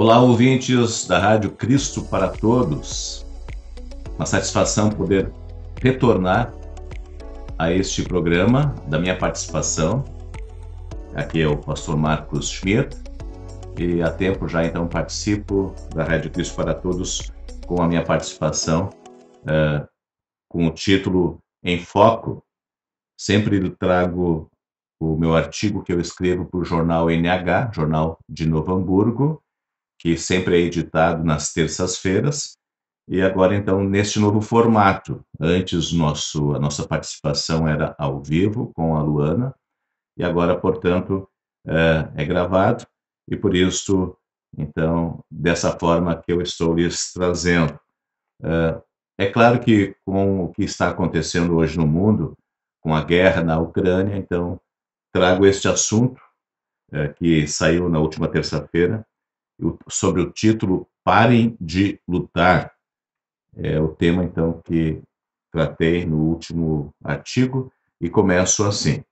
Olá, ouvintes da Rádio Cristo para Todos. Uma satisfação poder retornar a este programa, da minha participação. Aqui é o pastor Marcos Schmidt e há tempo já então participo da Rádio Cristo para Todos com a minha participação uh, com o título Em Foco. Sempre trago o meu artigo que eu escrevo para o jornal NH, Jornal de Novo Hamburgo, que sempre é editado nas terças-feiras. E agora, então, neste novo formato. Antes, nosso, a nossa participação era ao vivo com a Luana, e agora, portanto, é, é gravado, e por isso, então, dessa forma que eu estou lhes trazendo. É, é claro que com o que está acontecendo hoje no mundo, com a guerra na Ucrânia, então, trago este assunto é, que saiu na última terça-feira, sobre o título Parem de Lutar. É o tema, então, que tratei no último artigo e começo assim: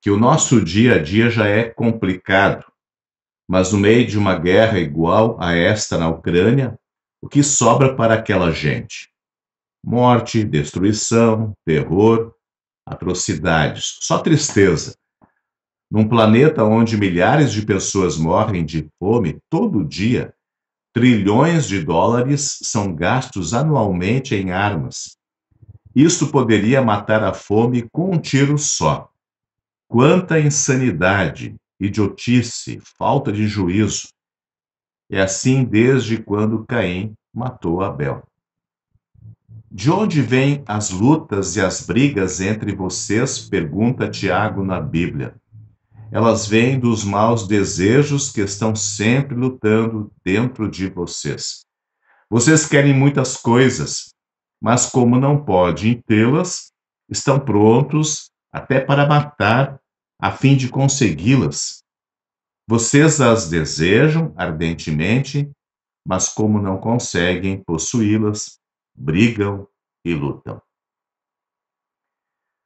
que o nosso dia a dia já é complicado, mas no meio de uma guerra igual a esta na Ucrânia, o que sobra para aquela gente? Morte, destruição, terror, atrocidades, só tristeza num planeta onde milhares de pessoas morrem de fome todo dia, trilhões de dólares são gastos anualmente em armas. Isto poderia matar a fome com um tiro só. Quanta insanidade, idiotice, falta de juízo. É assim desde quando Caim matou Abel. De onde vêm as lutas e as brigas entre vocês? pergunta Tiago na Bíblia elas vêm dos maus desejos que estão sempre lutando dentro de vocês. Vocês querem muitas coisas, mas como não podem tê-las, estão prontos até para matar a fim de consegui-las. Vocês as desejam ardentemente, mas como não conseguem possuí-las, brigam e lutam.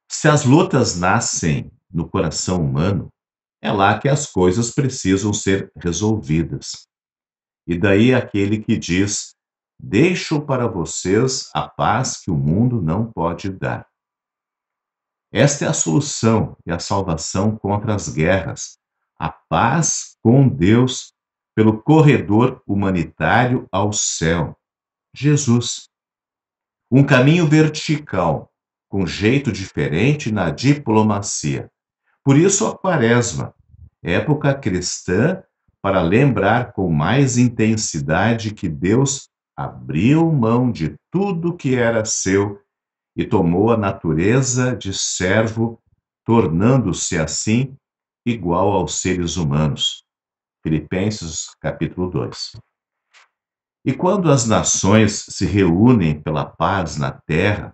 Se as lutas nascem no coração humano, é lá que as coisas precisam ser resolvidas. E daí aquele que diz: Deixo para vocês a paz que o mundo não pode dar. Esta é a solução e a salvação contra as guerras, a paz com Deus pelo corredor humanitário ao céu. Jesus. Um caminho vertical, com jeito diferente na diplomacia. Por isso a quaresma, época cristã para lembrar com mais intensidade que Deus abriu mão de tudo que era seu e tomou a natureza de servo, tornando-se assim igual aos seres humanos. Filipenses capítulo 2. E quando as nações se reúnem pela paz na terra,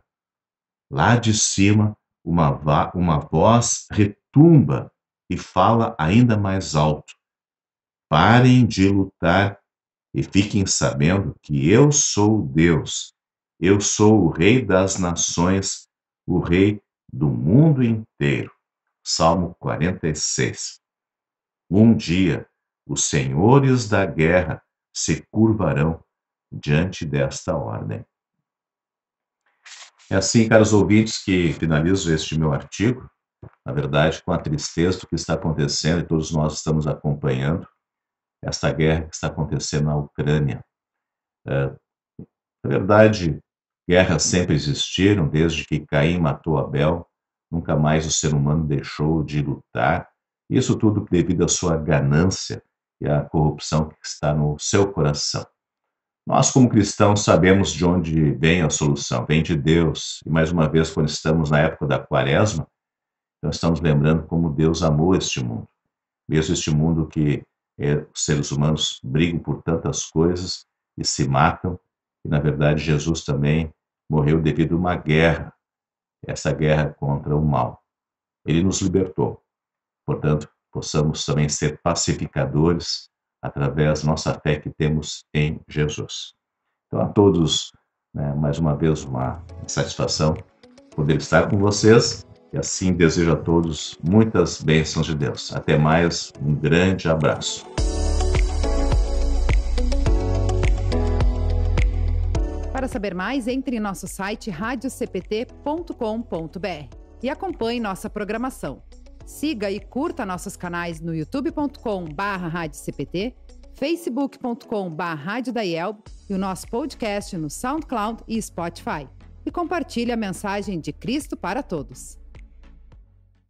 lá de cima uma, uma voz tumba e fala ainda mais alto: Parem de lutar e fiquem sabendo que eu sou Deus. Eu sou o Rei das nações, o Rei do mundo inteiro. Salmo 46. Um dia os senhores da guerra se curvarão diante desta ordem. É assim, caros ouvintes, que finalizo este meu artigo na verdade, com a tristeza do que está acontecendo, e todos nós estamos acompanhando esta guerra que está acontecendo na Ucrânia. É, na verdade, guerras sempre existiram, desde que Caim matou Abel, nunca mais o ser humano deixou de lutar, isso tudo devido à sua ganância e à corrupção que está no seu coração. Nós, como cristãos, sabemos de onde vem a solução, vem de Deus. E mais uma vez, quando estamos na época da quaresma, então, estamos lembrando como Deus amou este mundo. Mesmo este mundo que é, os seres humanos brigam por tantas coisas e se matam, e na verdade Jesus também morreu devido a uma guerra, essa guerra contra o mal. Ele nos libertou. Portanto, possamos também ser pacificadores através da nossa fé que temos em Jesus. Então, a todos, né, mais uma vez, uma satisfação poder estar com vocês e assim desejo a todos muitas bênçãos de Deus. Até mais, um grande abraço. Para saber mais, entre em nosso site radiocpt.com.br e acompanhe nossa programação. Siga e curta nossos canais no youtube.com/radiocpt, facebook.com/radiodaiel e o nosso podcast no SoundCloud e Spotify. E compartilhe a mensagem de Cristo para todos.